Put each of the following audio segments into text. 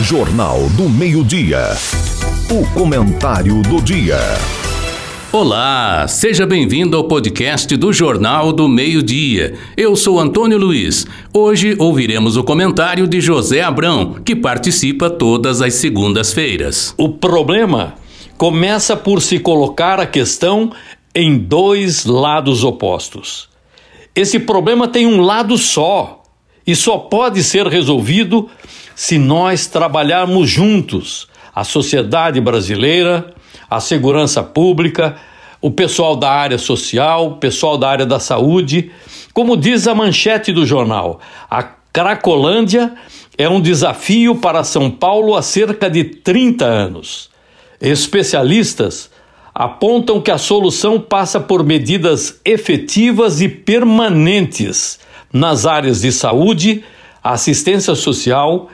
Jornal do Meio-Dia. O comentário do dia. Olá, seja bem-vindo ao podcast do Jornal do Meio-Dia. Eu sou Antônio Luiz. Hoje ouviremos o comentário de José Abrão, que participa todas as segundas-feiras. O problema começa por se colocar a questão em dois lados opostos. Esse problema tem um lado só e só pode ser resolvido se nós trabalharmos juntos a sociedade brasileira, a segurança pública, o pessoal da área social, o pessoal da área da saúde. Como diz a manchete do jornal, a Cracolândia é um desafio para São Paulo há cerca de 30 anos. Especialistas apontam que a solução passa por medidas efetivas e permanentes nas áreas de saúde, assistência social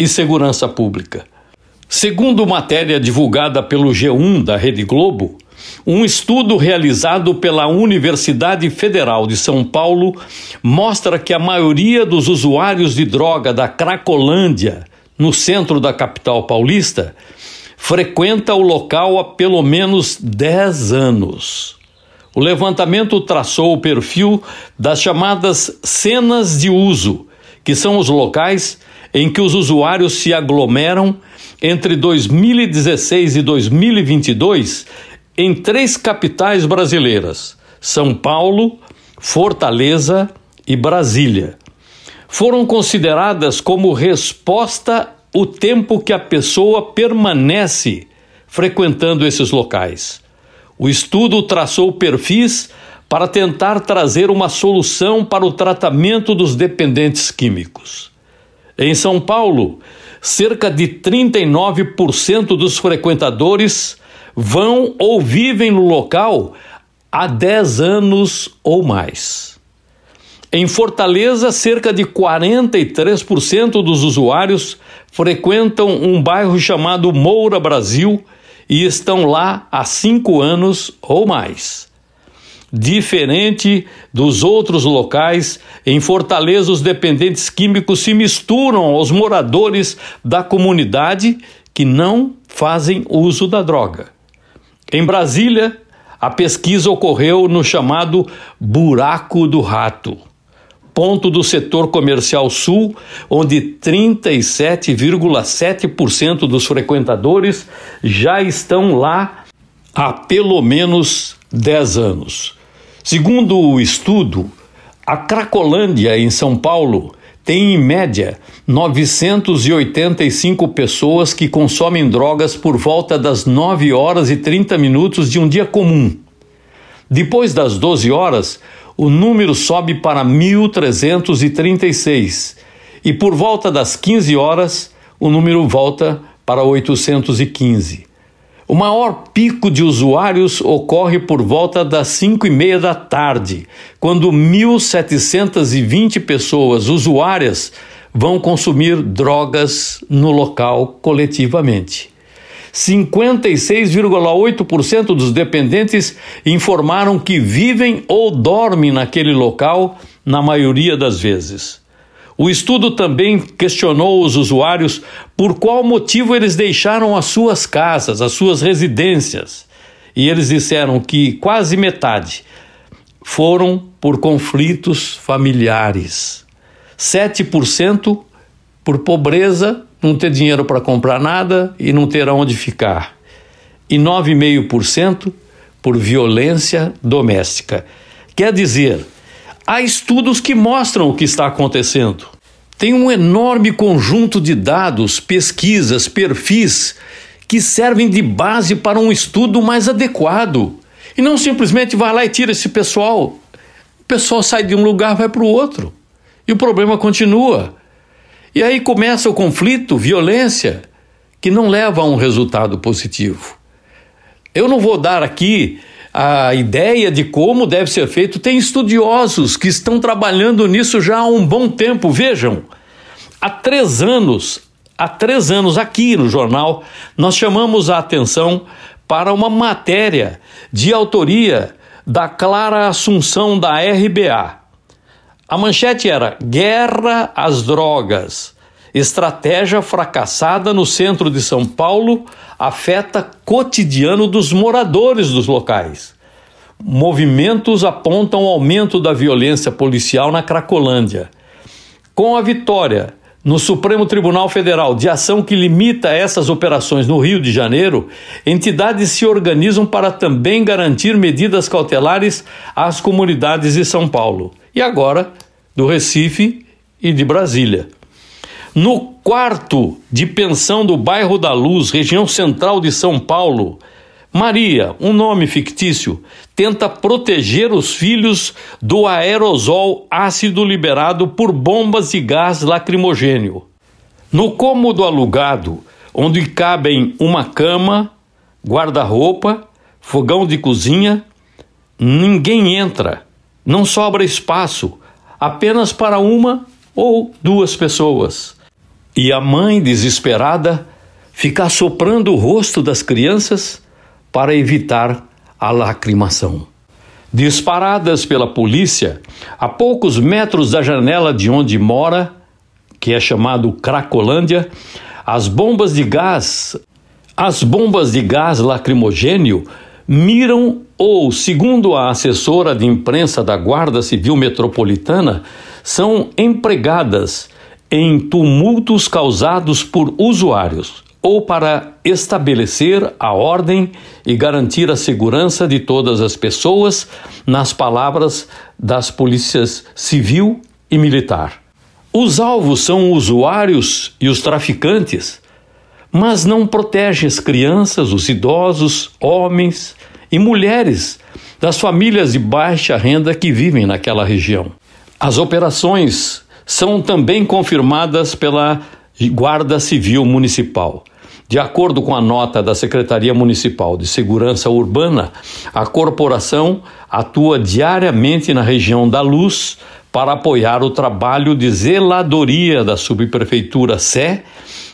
e segurança pública. Segundo matéria divulgada pelo G1 da Rede Globo, um estudo realizado pela Universidade Federal de São Paulo mostra que a maioria dos usuários de droga da Cracolândia, no centro da capital paulista, frequenta o local há pelo menos 10 anos. O levantamento traçou o perfil das chamadas cenas de uso, que são os locais em que os usuários se aglomeram entre 2016 e 2022 em três capitais brasileiras: São Paulo, Fortaleza e Brasília. Foram consideradas como resposta o tempo que a pessoa permanece frequentando esses locais. O estudo traçou perfis para tentar trazer uma solução para o tratamento dos dependentes químicos. Em São Paulo, cerca de 39% dos frequentadores vão ou vivem no local há 10 anos ou mais. Em Fortaleza, cerca de 43% dos usuários frequentam um bairro chamado Moura Brasil e estão lá há cinco anos ou mais. Diferente dos outros locais, em Fortaleza os dependentes químicos se misturam aos moradores da comunidade que não fazem uso da droga. Em Brasília, a pesquisa ocorreu no chamado Buraco do Rato, ponto do setor comercial sul, onde 37,7% dos frequentadores já estão lá há pelo menos 10 anos. Segundo o estudo, a Cracolândia, em São Paulo, tem em média 985 pessoas que consomem drogas por volta das 9 horas e 30 minutos de um dia comum. Depois das 12 horas, o número sobe para 1.336 e por volta das 15 horas, o número volta para 815. O maior pico de usuários ocorre por volta das 5 e meia da tarde, quando 1.720 pessoas usuárias vão consumir drogas no local coletivamente. 56,8% dos dependentes informaram que vivem ou dormem naquele local na maioria das vezes. O estudo também questionou os usuários por qual motivo eles deixaram as suas casas, as suas residências. E eles disseram que quase metade foram por conflitos familiares. 7% por pobreza, não ter dinheiro para comprar nada e não ter aonde ficar. E 9,5% por violência doméstica. Quer dizer, há estudos que mostram o que está acontecendo. Tem um enorme conjunto de dados, pesquisas, perfis que servem de base para um estudo mais adequado. E não simplesmente vai lá e tira esse pessoal. O pessoal sai de um lugar, vai para o outro. E o problema continua. E aí começa o conflito, violência, que não leva a um resultado positivo. Eu não vou dar aqui a ideia de como deve ser feito. Tem estudiosos que estão trabalhando nisso já há um bom tempo. Vejam, há três anos, há três anos aqui no jornal, nós chamamos a atenção para uma matéria de autoria da Clara Assunção da RBA. A manchete era Guerra às Drogas. Estratégia fracassada no centro de São Paulo afeta cotidiano dos moradores dos locais. Movimentos apontam aumento da violência policial na Cracolândia. Com a vitória no Supremo Tribunal Federal de ação que limita essas operações no Rio de Janeiro, entidades se organizam para também garantir medidas cautelares às comunidades de São Paulo e agora do Recife e de Brasília. No quarto de pensão do bairro da Luz, região central de São Paulo, Maria, um nome fictício, tenta proteger os filhos do aerosol ácido liberado por bombas de gás lacrimogênio. No cômodo alugado, onde cabem uma cama, guarda-roupa, fogão de cozinha, ninguém entra, não sobra espaço, apenas para uma ou duas pessoas. E a mãe, desesperada, fica soprando o rosto das crianças para evitar a lacrimação. Disparadas pela polícia, a poucos metros da janela de onde mora, que é chamado Cracolândia, as bombas de gás, as bombas de gás lacrimogênio miram ou, segundo a assessora de imprensa da Guarda Civil Metropolitana, são empregadas em tumultos causados por usuários ou para estabelecer a ordem e garantir a segurança de todas as pessoas, nas palavras das polícias civil e militar. Os alvos são usuários e os traficantes, mas não protege as crianças, os idosos, homens e mulheres das famílias de baixa renda que vivem naquela região. As operações são também confirmadas pela Guarda Civil Municipal. De acordo com a nota da Secretaria Municipal de Segurança Urbana, a corporação atua diariamente na região da Luz para apoiar o trabalho de zeladoria da Subprefeitura Sé,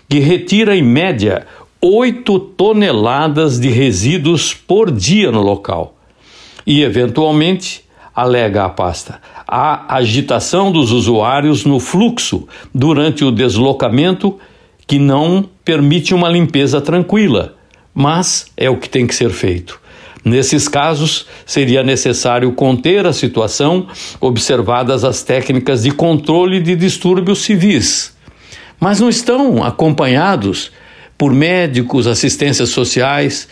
que retira em média 8 toneladas de resíduos por dia no local. E, eventualmente, alega a pasta, a agitação dos usuários no fluxo durante o deslocamento que não permite uma limpeza tranquila, mas é o que tem que ser feito. Nesses casos, seria necessário conter a situação, observadas as técnicas de controle de distúrbios civis. Mas não estão acompanhados por médicos, assistências sociais.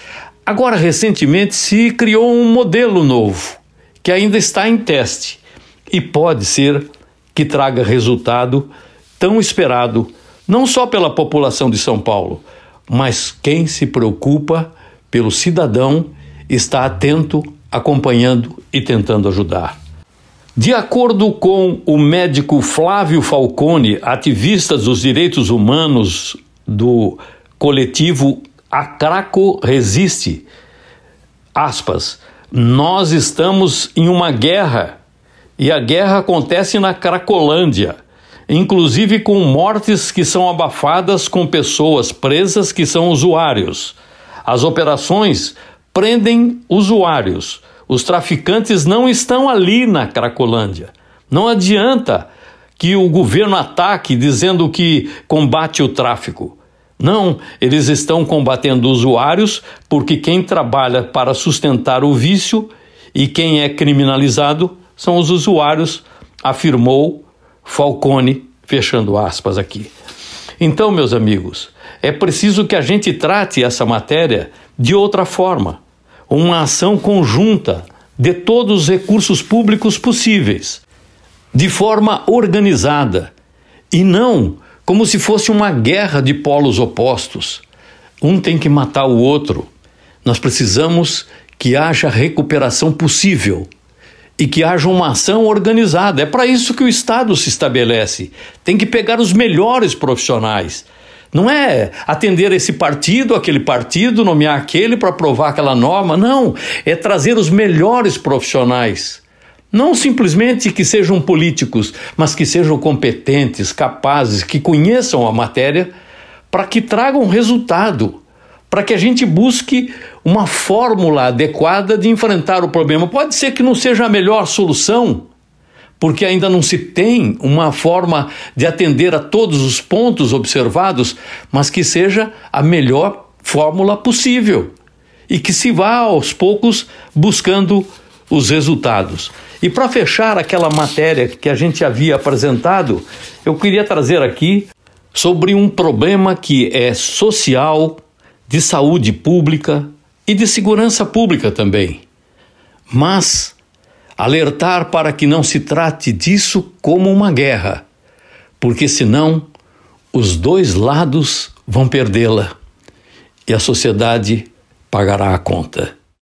Agora, recentemente, se criou um modelo novo, que ainda está em teste e pode ser que traga resultado tão esperado não só pela população de São Paulo, mas quem se preocupa pelo cidadão está atento, acompanhando e tentando ajudar. De acordo com o médico Flávio Falcone, ativista dos direitos humanos do coletivo Acraco Resiste, aspas, nós estamos em uma guerra e a guerra acontece na Cracolândia inclusive com mortes que são abafadas com pessoas presas que são usuários. As operações prendem usuários. Os traficantes não estão ali na Cracolândia. Não adianta que o governo ataque dizendo que combate o tráfico. Não, eles estão combatendo usuários porque quem trabalha para sustentar o vício e quem é criminalizado são os usuários, afirmou Falcone, fechando aspas aqui. Então, meus amigos, é preciso que a gente trate essa matéria de outra forma, uma ação conjunta de todos os recursos públicos possíveis, de forma organizada e não como se fosse uma guerra de polos opostos. Um tem que matar o outro. Nós precisamos que haja recuperação possível e que haja uma ação organizada. É para isso que o Estado se estabelece. Tem que pegar os melhores profissionais. Não é atender esse partido, aquele partido, nomear aquele para aprovar aquela norma. Não. É trazer os melhores profissionais. Não simplesmente que sejam políticos, mas que sejam competentes, capazes, que conheçam a matéria, para que tragam resultado para que a gente busque uma fórmula adequada de enfrentar o problema. Pode ser que não seja a melhor solução, porque ainda não se tem uma forma de atender a todos os pontos observados, mas que seja a melhor fórmula possível e que se vá aos poucos buscando os resultados. E para fechar aquela matéria que a gente havia apresentado, eu queria trazer aqui sobre um problema que é social, de saúde pública e de segurança pública também. Mas alertar para que não se trate disso como uma guerra, porque senão os dois lados vão perdê-la e a sociedade pagará a conta.